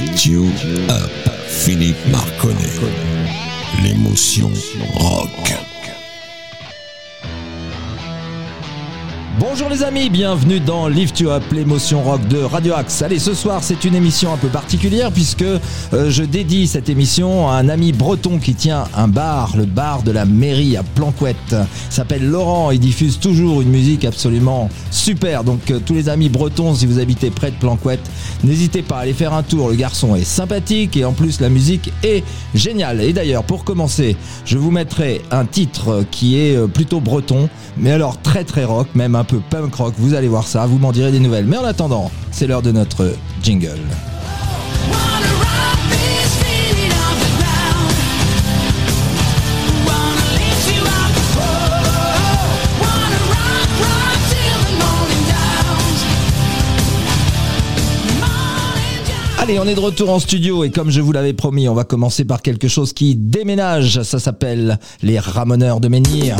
You Up, Philippe Marconnet. L'émotion rock. Bonjour les amis, bienvenue dans Lift You Up, l'émotion rock de Radio Axe. Allez, ce soir c'est une émission un peu particulière puisque euh, je dédie cette émission à un ami breton qui tient un bar, le bar de la mairie à Planquette. S'appelle Laurent, il diffuse toujours une musique absolument super. Donc euh, tous les amis bretons, si vous habitez près de Planquette, n'hésitez pas à aller faire un tour. Le garçon est sympathique et en plus la musique est géniale. Et d'ailleurs, pour commencer, je vous mettrai un titre qui est euh, plutôt breton, mais alors très très rock, même un peu punk rock. Vous allez voir ça, vous m'en direz des nouvelles. Mais en attendant, c'est l'heure de notre jingle. Allez, on est de retour en studio et comme je vous l'avais promis, on va commencer par quelque chose qui déménage. Ça s'appelle les Ramoneurs de Menhir.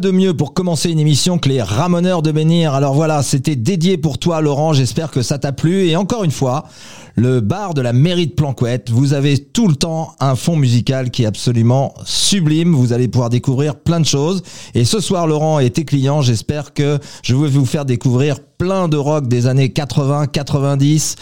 De mieux pour commencer une émission que les Ramoneurs de Bénir. Alors voilà, c'était dédié pour toi Laurent, j'espère que ça t'a plu. Et encore une fois, le bar de la mairie de Planquette, vous avez tout le temps un fond musical qui est absolument sublime. Vous allez pouvoir découvrir plein de choses. Et ce soir Laurent et tes clients, j'espère que je vais vous faire découvrir plein de rock des années 80, 90,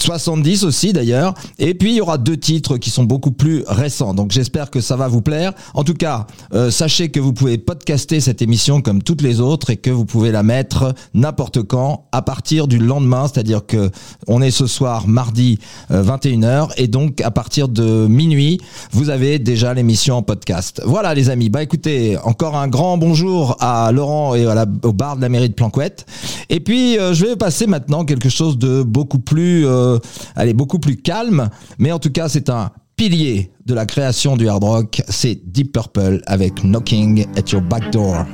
70 aussi d'ailleurs. Et puis il y aura deux titres qui sont beaucoup plus récents. Donc j'espère que ça va vous plaire. En tout cas, euh, sachez que vous pouvez podcaster cette émission comme toutes les autres et que vous pouvez la mettre n'importe quand à partir du lendemain. C'est-à-dire que on est ce soir mardi euh, 21h et donc à partir de minuit, vous avez déjà l'émission en podcast. Voilà les amis. Bah écoutez, encore un grand bonjour à Laurent et au bar de la mairie de Planquette. Et puis euh, je vais passer maintenant quelque chose de beaucoup plus, euh, allez, beaucoup plus calme. Mais en tout cas, c'est un pilier de la création du hard rock. C'est Deep Purple avec Knocking at Your Back Door.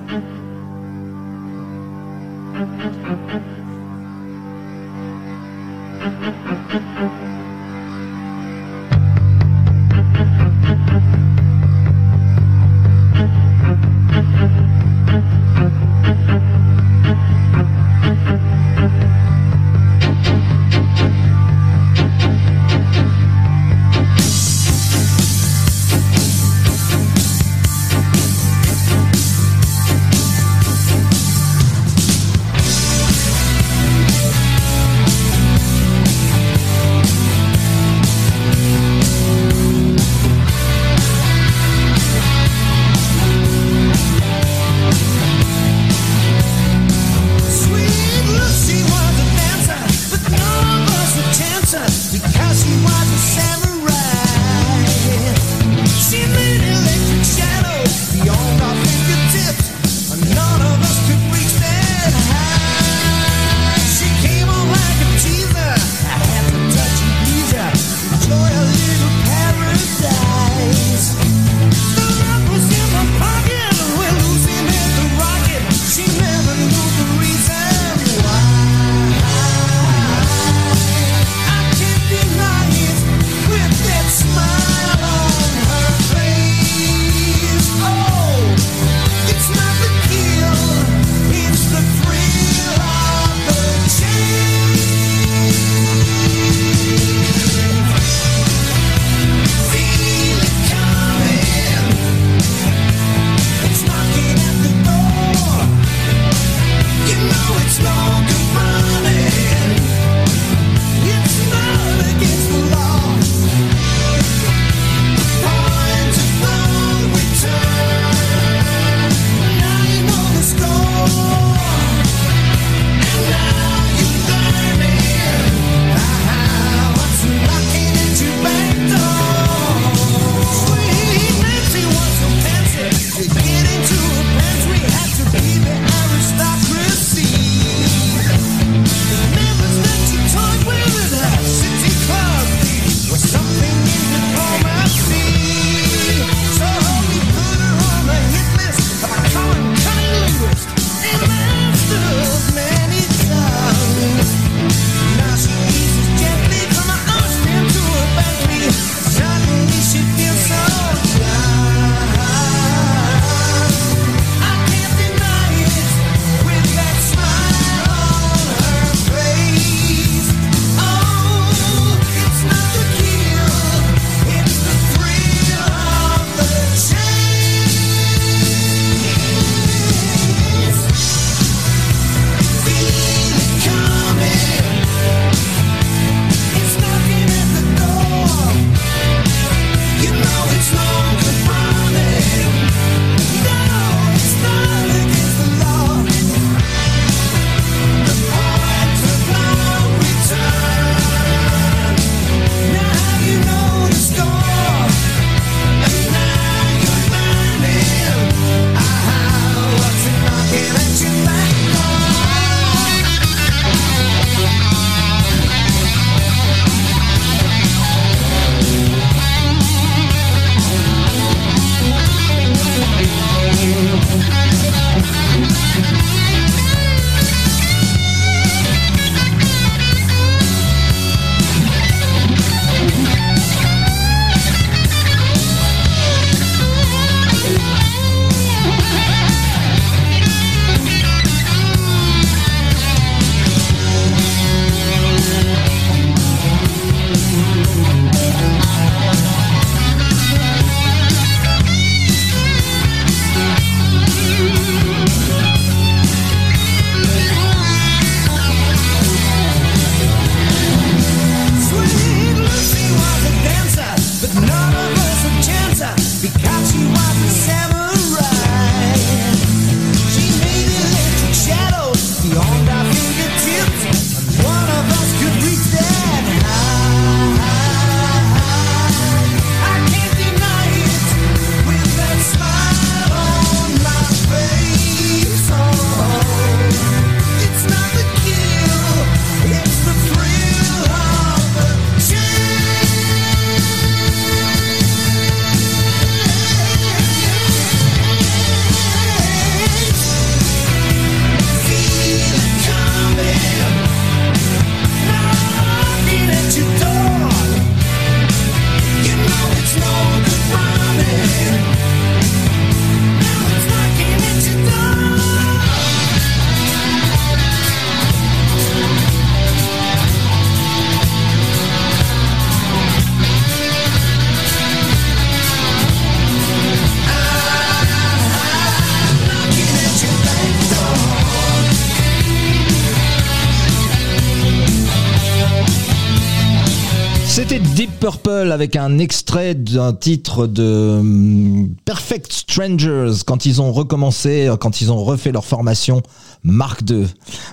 C'était Deep Purple avec un extrait d'un titre de hum, Perfect Strangers quand ils ont recommencé, quand ils ont refait leur formation Mark II.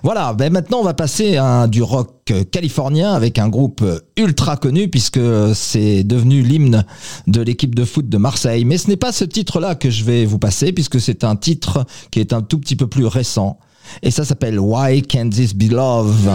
Voilà, ben maintenant on va passer du rock californien avec un groupe ultra connu puisque c'est devenu l'hymne de l'équipe de foot de Marseille. Mais ce n'est pas ce titre-là que je vais vous passer puisque c'est un titre qui est un tout petit peu plus récent. Et ça s'appelle Why Can't This Be Love?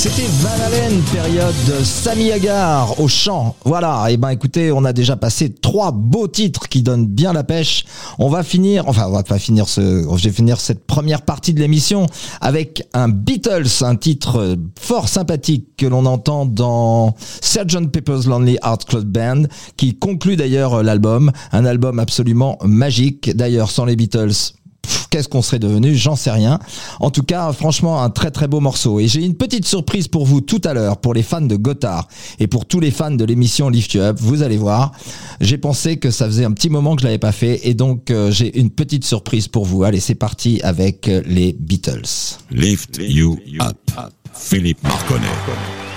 C'était Van Halen, période Sami Hagar au chant. Voilà. Et ben écoutez, on a déjà passé trois beaux titres qui donnent bien la pêche. On va finir, enfin on va pas finir ce, je vais finir cette première partie de l'émission avec un Beatles, un titre fort sympathique que l'on entend dans Sgt Pepper's Lonely Hearts Club Band, qui conclut d'ailleurs l'album, un album absolument magique. D'ailleurs, sans les Beatles, qu'est-ce qu'on serait devenu? J'en sais rien. En tout cas, franchement, un très très beau morceau. Et j'ai une petite surprise pour vous tout à l'heure, pour les fans de Gotthard et pour tous les fans de l'émission Lift You Up. Vous allez voir, j'ai pensé que ça faisait un petit moment que je l'avais pas fait, et donc euh, j'ai une petite surprise pour vous. Allez, c'est parti avec euh, les Beatles. Lift you up. Philippe Marconnet.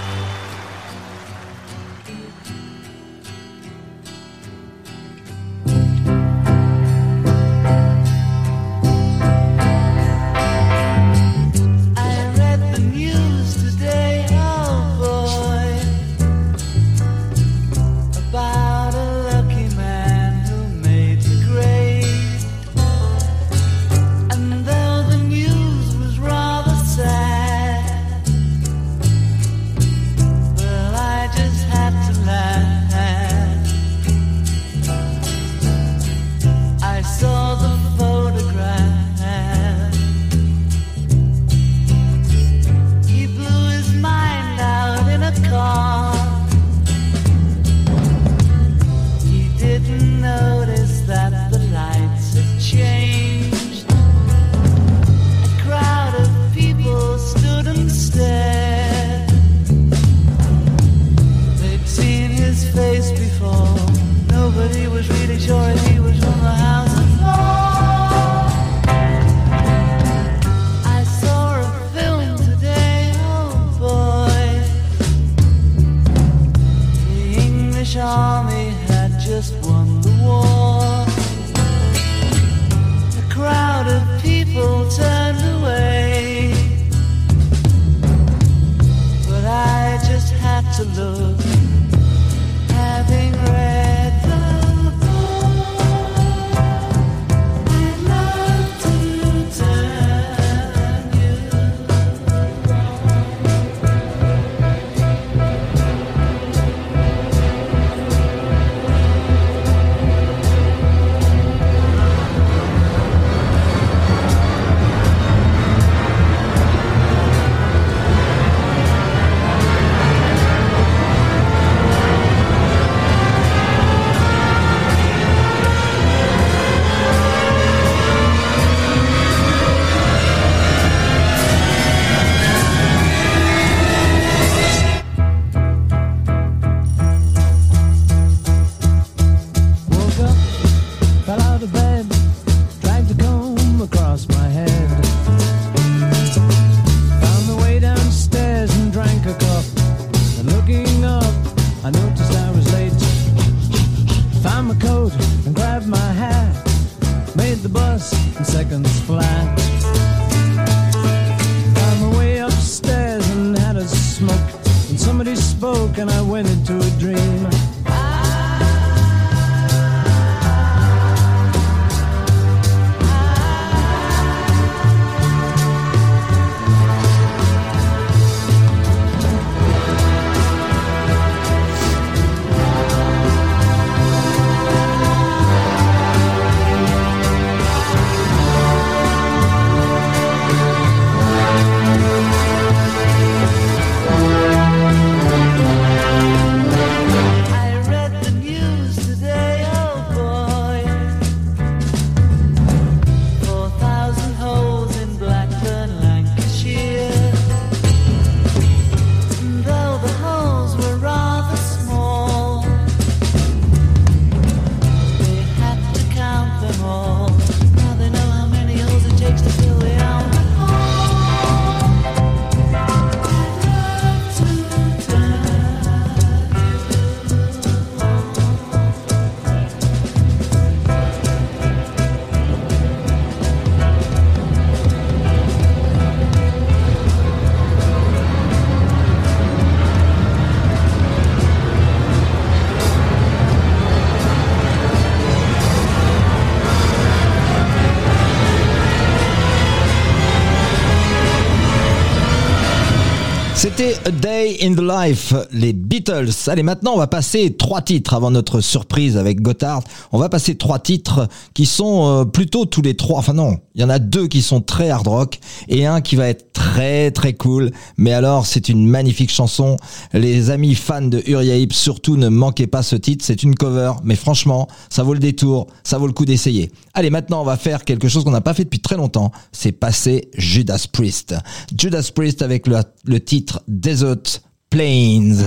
A Day in the Life, les Beatles. Allez, maintenant, on va passer trois titres avant notre surprise avec Gotthard. On va passer trois titres qui sont euh, plutôt tous les trois. Enfin non, il y en a deux qui sont très hard rock et un qui va être très très cool. Mais alors, c'est une magnifique chanson. Les amis fans de Uriah Heep, surtout ne manquez pas ce titre. C'est une cover, mais franchement, ça vaut le détour, ça vaut le coup d'essayer. Allez, maintenant, on va faire quelque chose qu'on n'a pas fait depuis très longtemps. C'est passer Judas Priest. Judas Priest avec le, le titre Desert Plains.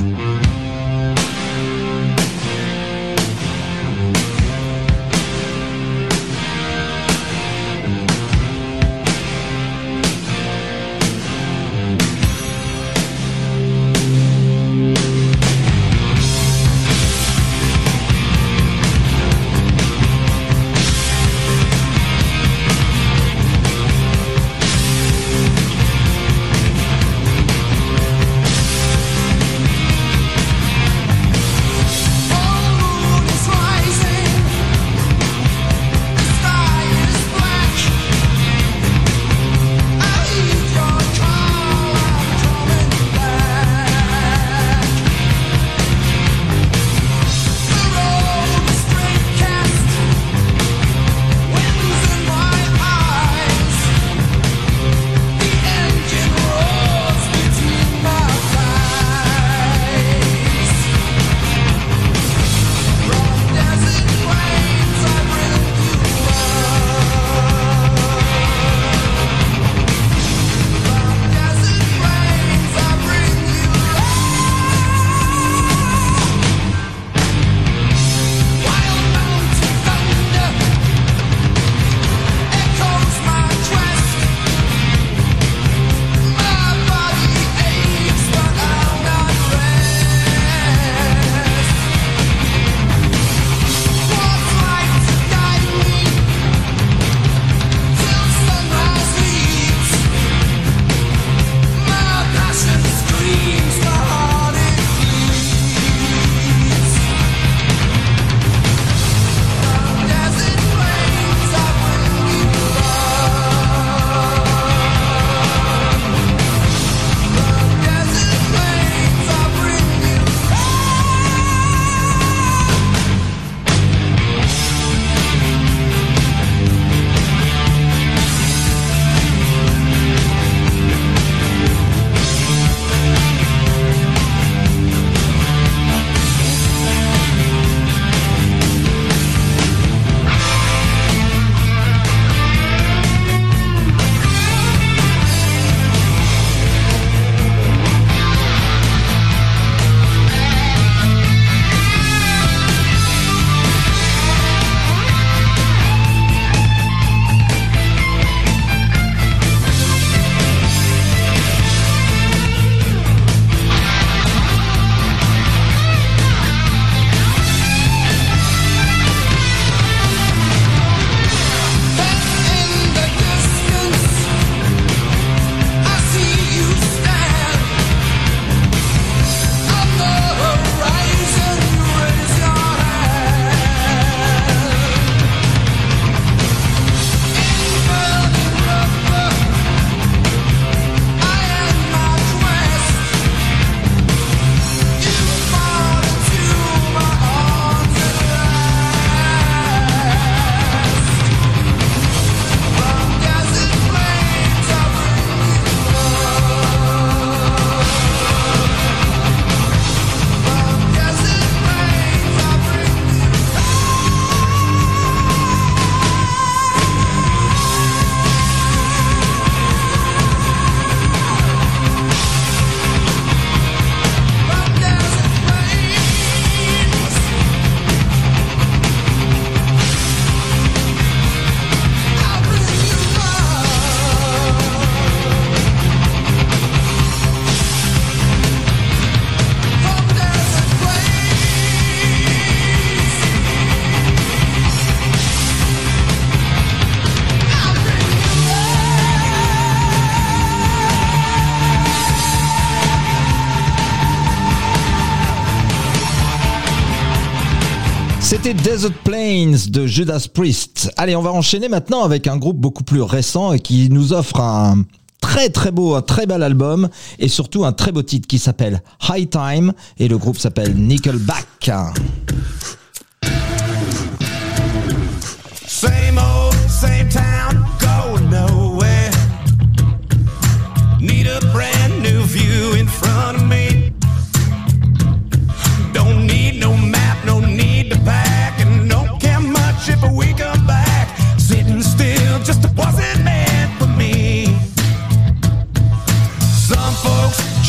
Desert Plains de Judas Priest. Allez, on va enchaîner maintenant avec un groupe beaucoup plus récent et qui nous offre un très très beau, un très bel album et surtout un très beau titre qui s'appelle High Time et le groupe s'appelle Nickelback.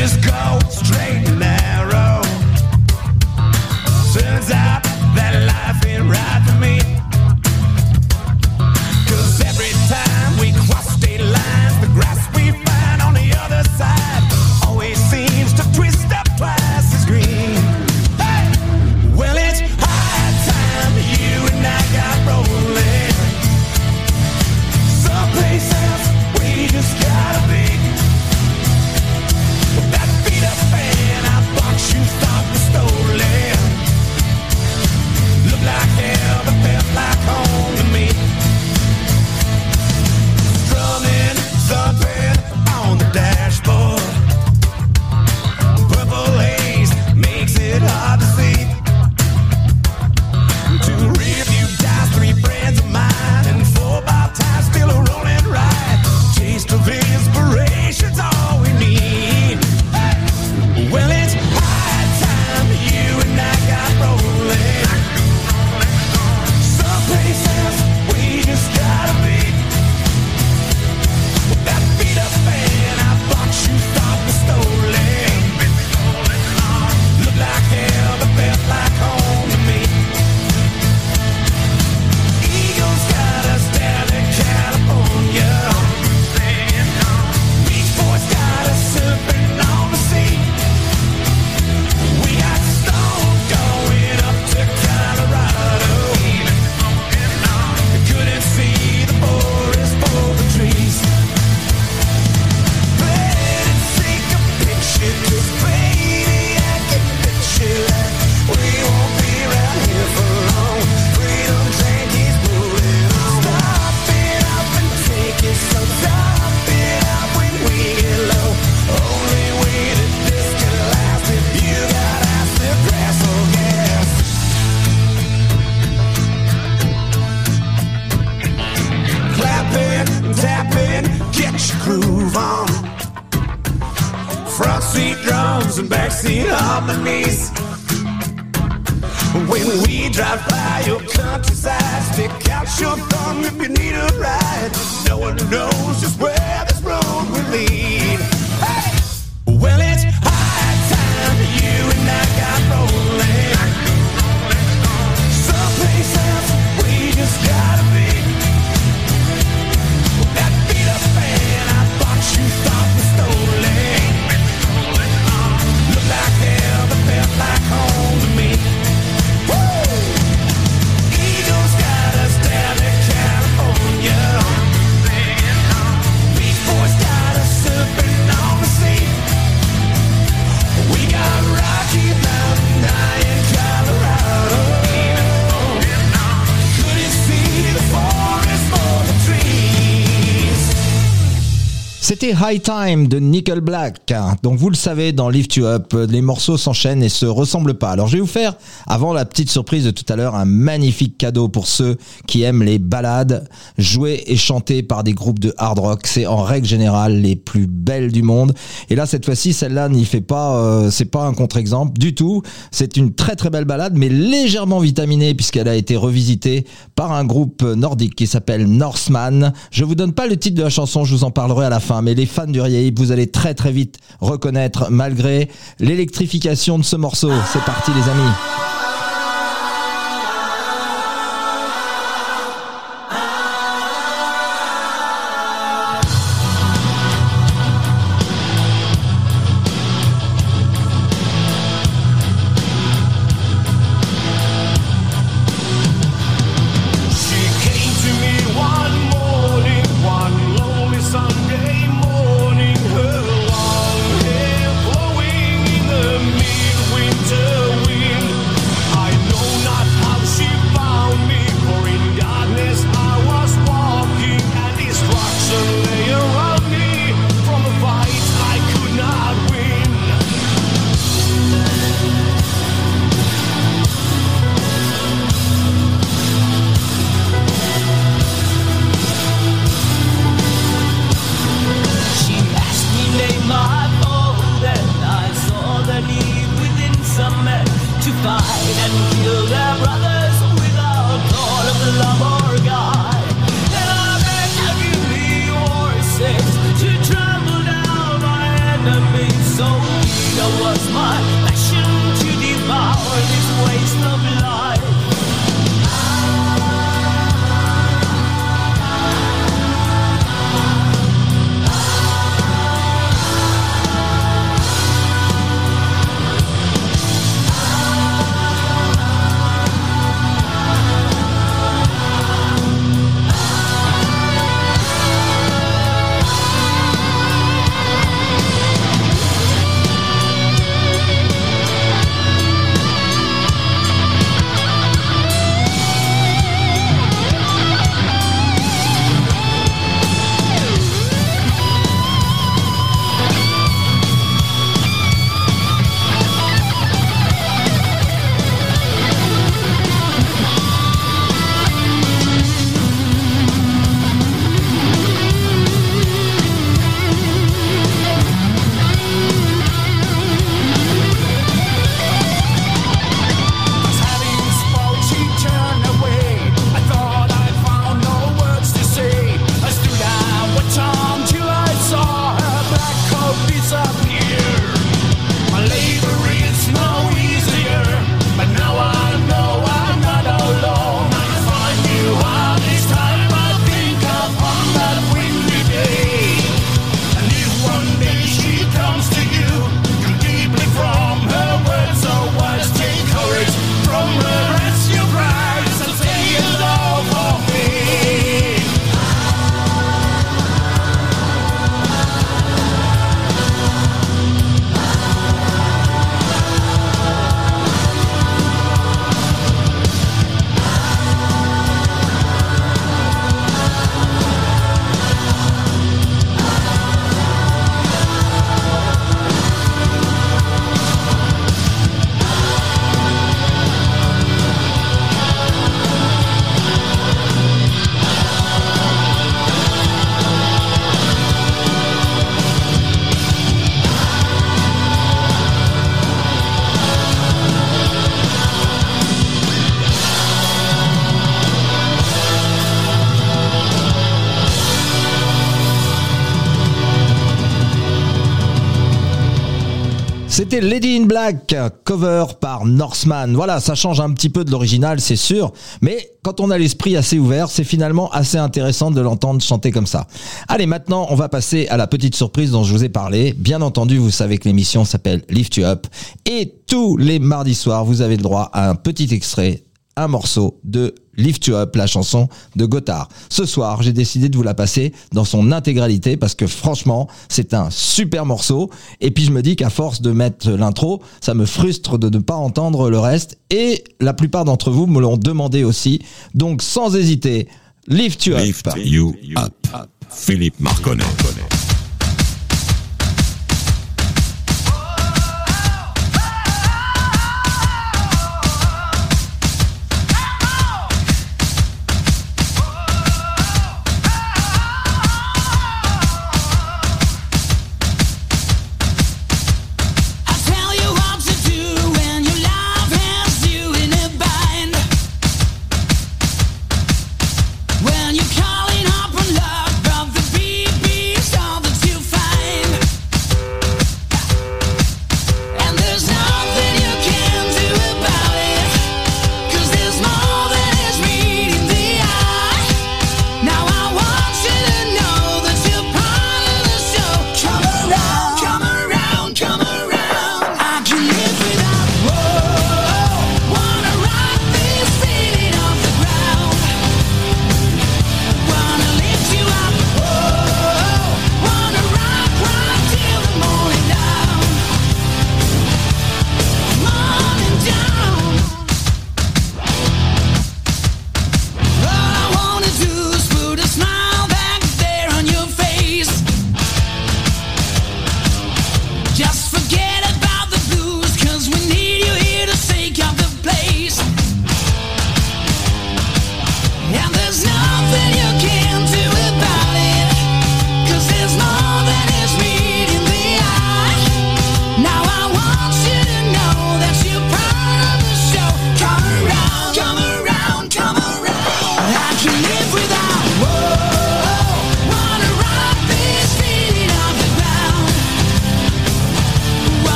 Just go straight drums and backseat harmonies. When we drive by your countryside, stick out your thumb if you need a ride. No one knows just where this road will lead. Hey! Well, it's high time you and I got rolling. Someplace else we just gotta be. C'était High Time de Nickelback. Donc vous le savez, dans Lift You Up, les morceaux s'enchaînent et se ressemblent pas. Alors je vais vous faire, avant la petite surprise de tout à l'heure, un magnifique cadeau pour ceux qui aiment les ballades jouées et chantées par des groupes de hard rock. C'est en règle générale les plus belles du monde. Et là, cette fois-ci, celle-là n'y fait pas, euh, c'est pas un contre-exemple du tout. C'est une très très belle balade, mais légèrement vitaminée puisqu'elle a été revisitée par un groupe nordique qui s'appelle Norseman. Je vous donne pas le titre de la chanson, je vous en parlerai à la fin, mais les fans du Riaïb, vous allez très très vite reconnaître malgré l'électrification de ce morceau. C'est parti les amis. Cover par Norseman. Voilà, ça change un petit peu de l'original, c'est sûr, mais quand on a l'esprit assez ouvert, c'est finalement assez intéressant de l'entendre chanter comme ça. Allez, maintenant, on va passer à la petite surprise dont je vous ai parlé. Bien entendu, vous savez que l'émission s'appelle Lift You Up, et tous les mardis soirs, vous avez le droit à un petit extrait un morceau de Lift You Up, la chanson de Gotthard. Ce soir, j'ai décidé de vous la passer dans son intégralité parce que franchement, c'est un super morceau. Et puis je me dis qu'à force de mettre l'intro, ça me frustre de ne pas entendre le reste. Et la plupart d'entre vous me l'ont demandé aussi. Donc sans hésiter, Lift You Up. You up. Philippe Marconnet.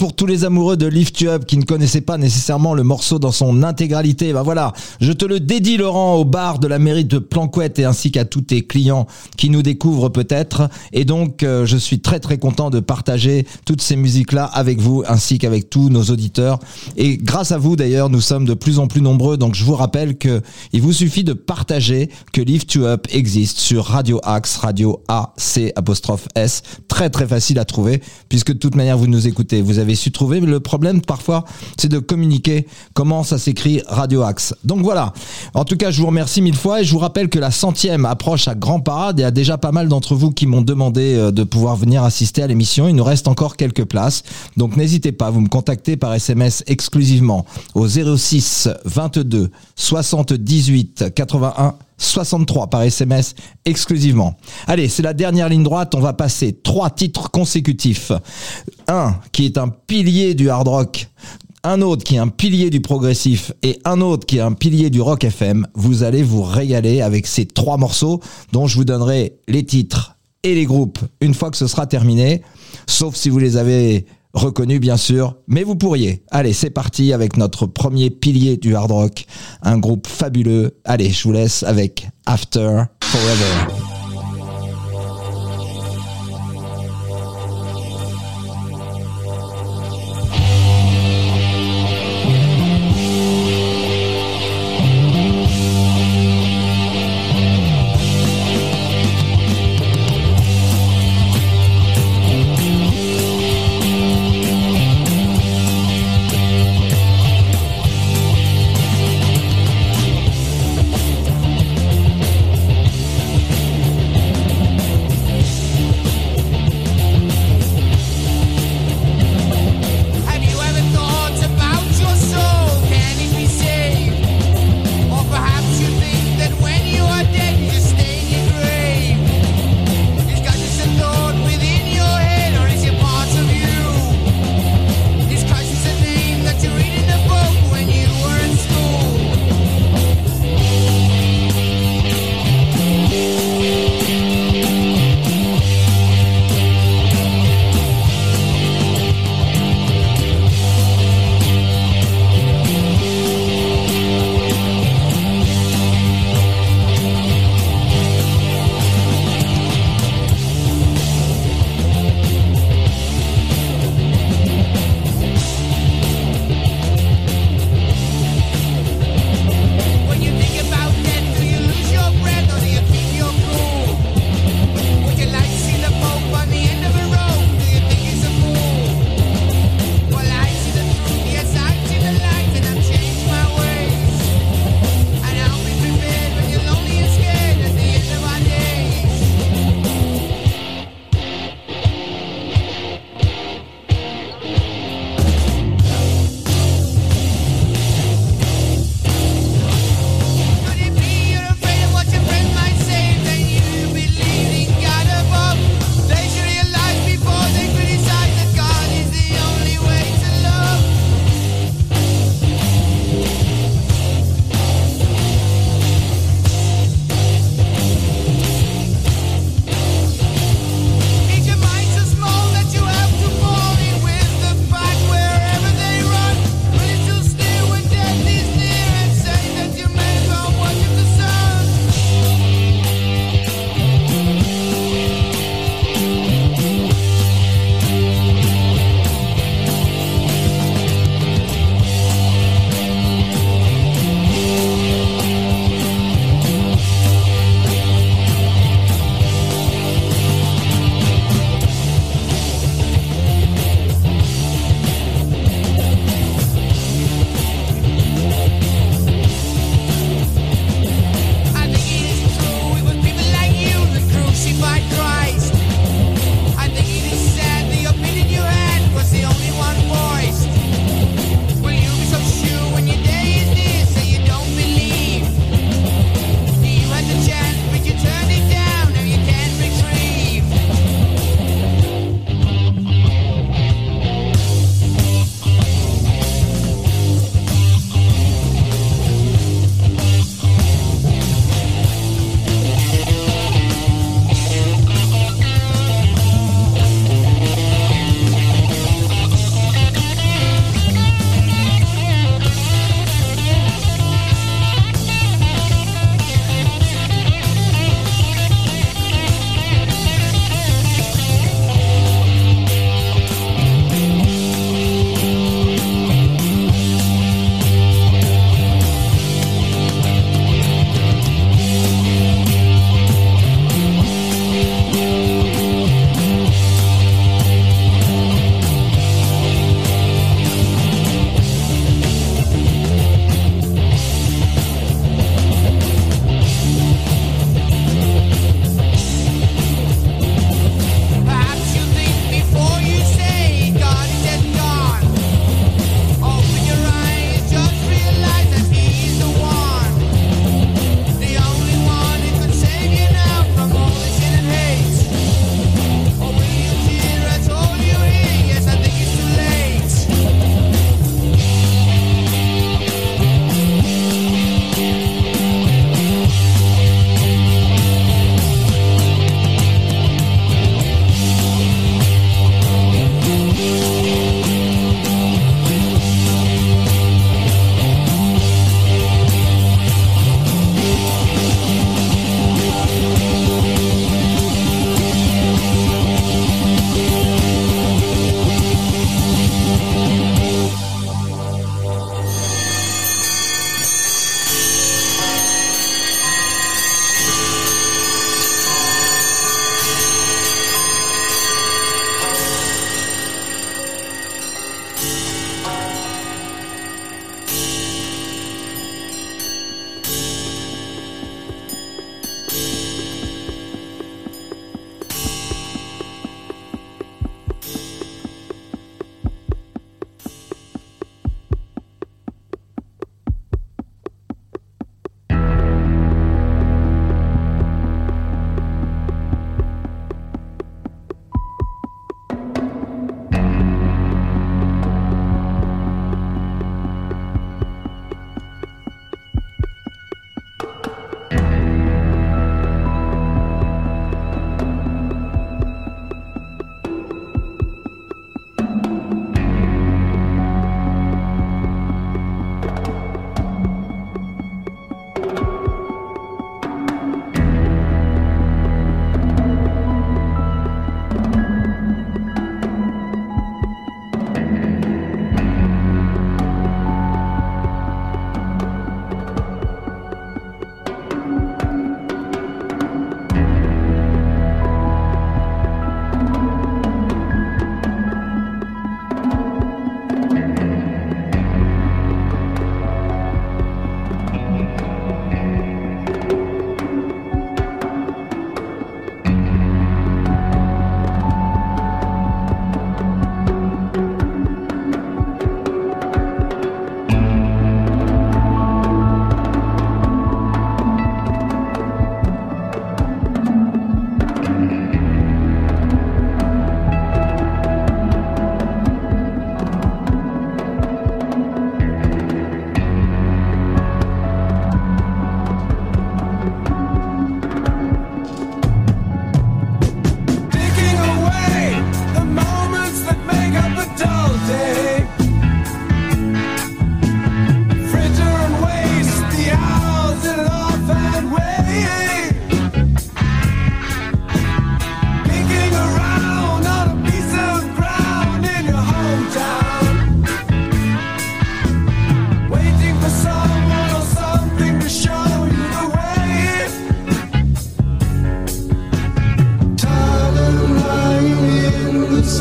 pour tous les amoureux de Lift You Up qui ne connaissaient pas nécessairement le morceau dans son intégralité. Ben voilà, je te le dédie Laurent au bar de la mairie de Planquette et ainsi qu'à tous tes clients qui nous découvrent peut-être. Et donc euh, je suis très très content de partager toutes ces musiques-là avec vous ainsi qu'avec tous nos auditeurs. Et grâce à vous d'ailleurs, nous sommes de plus en plus nombreux. Donc je vous rappelle que il vous suffit de partager que Lift You Up existe sur Radio Axe, Radio A C apostrophe S. Très très facile à trouver puisque de toute manière vous nous écoutez. Vous avez su trouver. Mais le problème parfois, c'est de communiquer comment ça s'écrit Radio Axe. Donc voilà. En tout cas, je vous remercie mille fois et je vous rappelle que la centième approche à grand parade. Il y a déjà pas mal d'entre vous qui m'ont demandé euh, de pouvoir venir assister à l'émission. Il nous reste encore quelques places. Donc n'hésitez pas, vous me contactez par SMS exclusivement au 06 22 78 81 63 par SMS exclusivement. Allez, c'est la dernière ligne droite. On va passer trois titres consécutifs. Un qui est un pilier du hard rock. Un autre qui est un pilier du progressif et un autre qui est un pilier du rock FM. Vous allez vous régaler avec ces trois morceaux dont je vous donnerai les titres et les groupes une fois que ce sera terminé. Sauf si vous les avez reconnu bien sûr, mais vous pourriez. Allez, c'est parti avec notre premier pilier du hard rock, un groupe fabuleux. Allez, je vous laisse avec After Forever.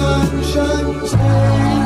sunshine.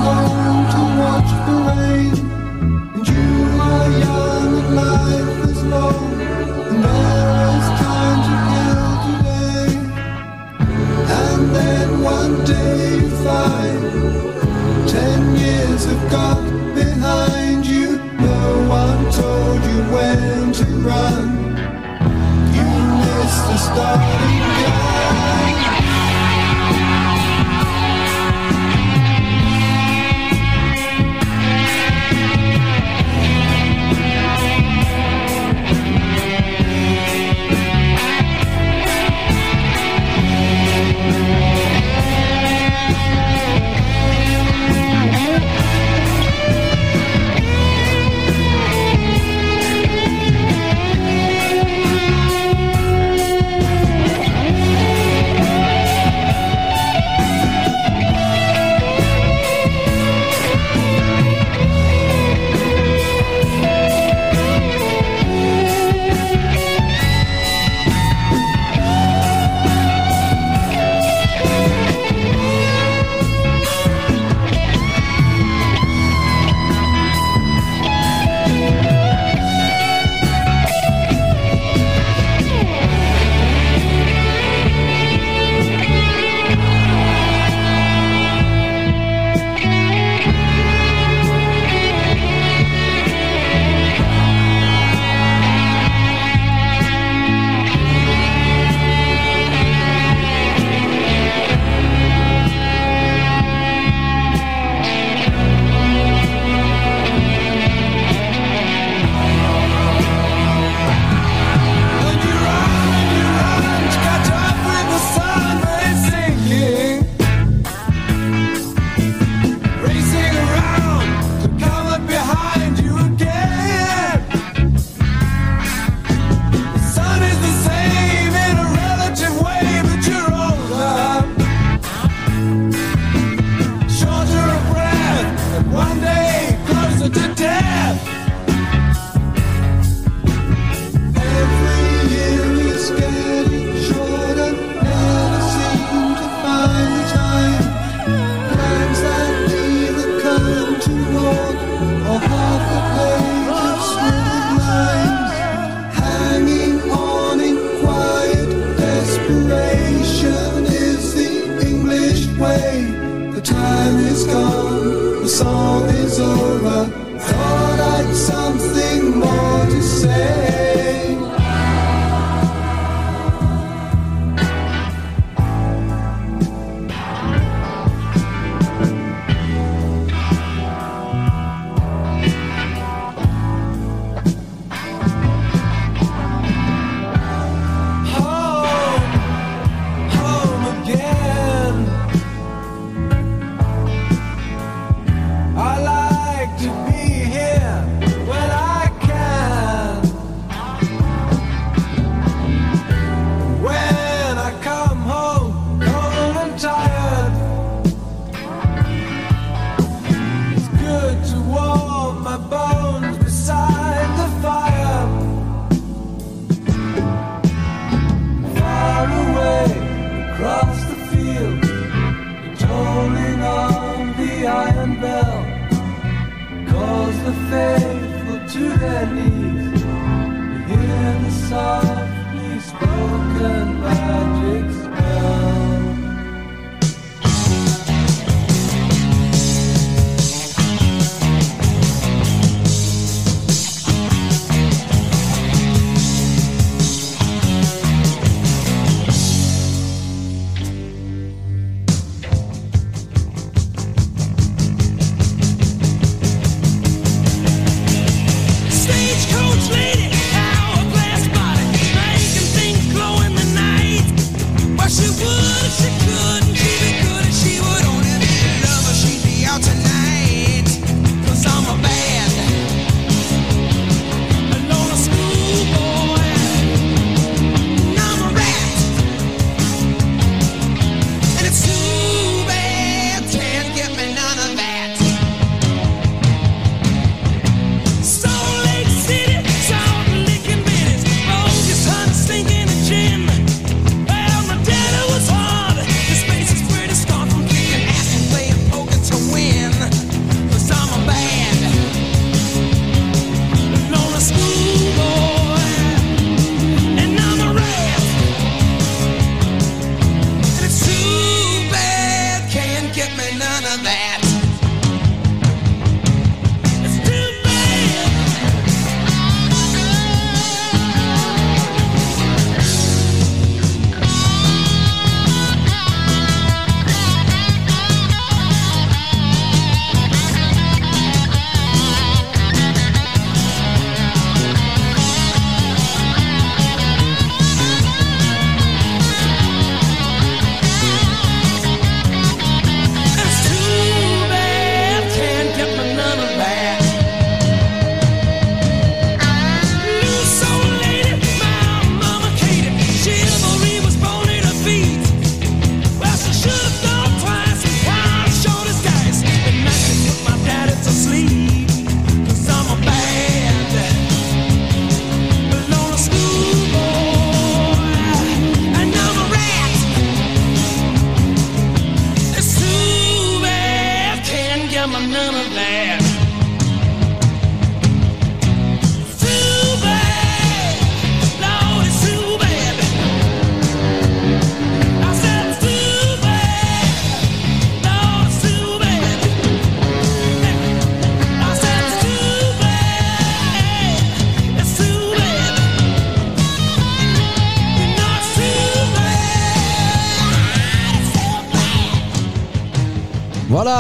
Faithful to their knees. You hear the softly spoken magic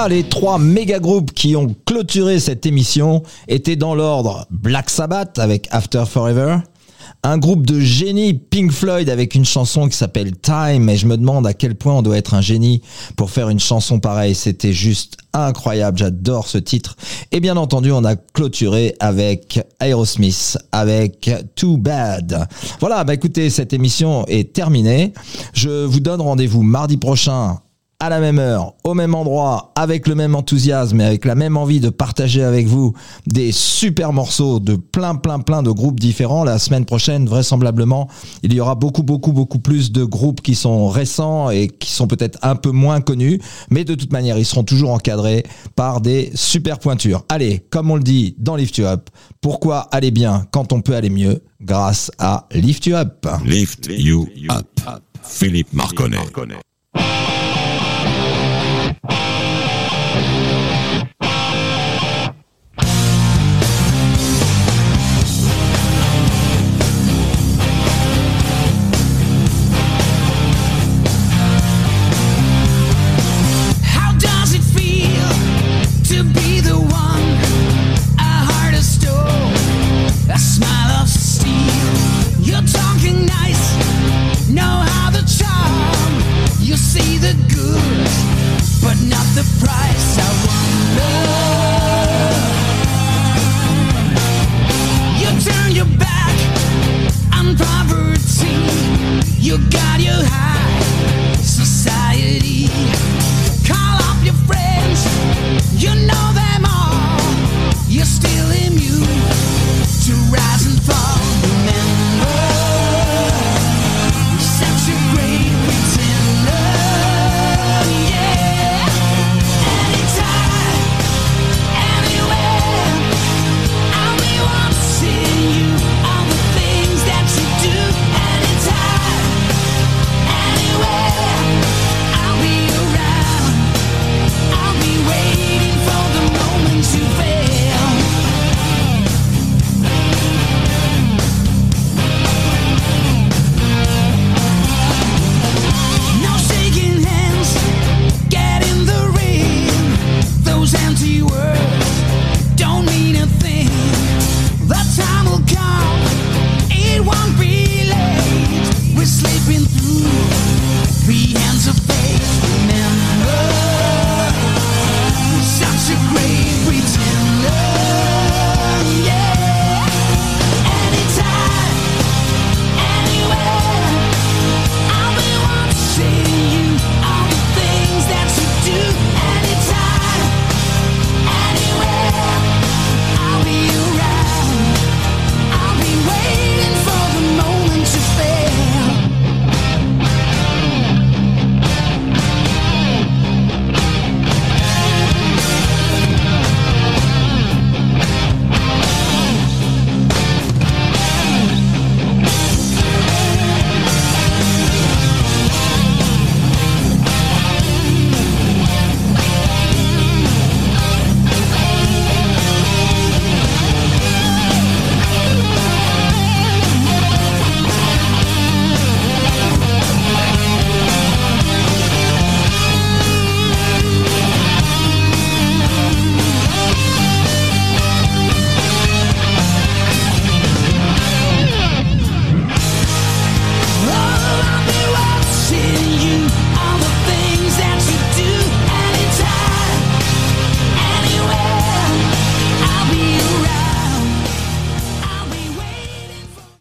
Les trois méga groupes qui ont clôturé cette émission étaient dans l'ordre Black Sabbath avec After Forever, un groupe de génie Pink Floyd avec une chanson qui s'appelle Time et je me demande à quel point on doit être un génie pour faire une chanson pareille, c'était juste incroyable, j'adore ce titre. Et bien entendu, on a clôturé avec Aerosmith avec Too Bad. Voilà, bah écoutez, cette émission est terminée. Je vous donne rendez-vous mardi prochain à la même heure, au même endroit, avec le même enthousiasme et avec la même envie de partager avec vous des super morceaux de plein, plein, plein de groupes différents. La semaine prochaine, vraisemblablement, il y aura beaucoup, beaucoup, beaucoup plus de groupes qui sont récents et qui sont peut-être un peu moins connus, mais de toute manière, ils seront toujours encadrés par des super pointures. Allez, comme on le dit dans Lift You Up, pourquoi aller bien quand on peut aller mieux grâce à Lift You Up? Lift you up. Philippe Marconnet.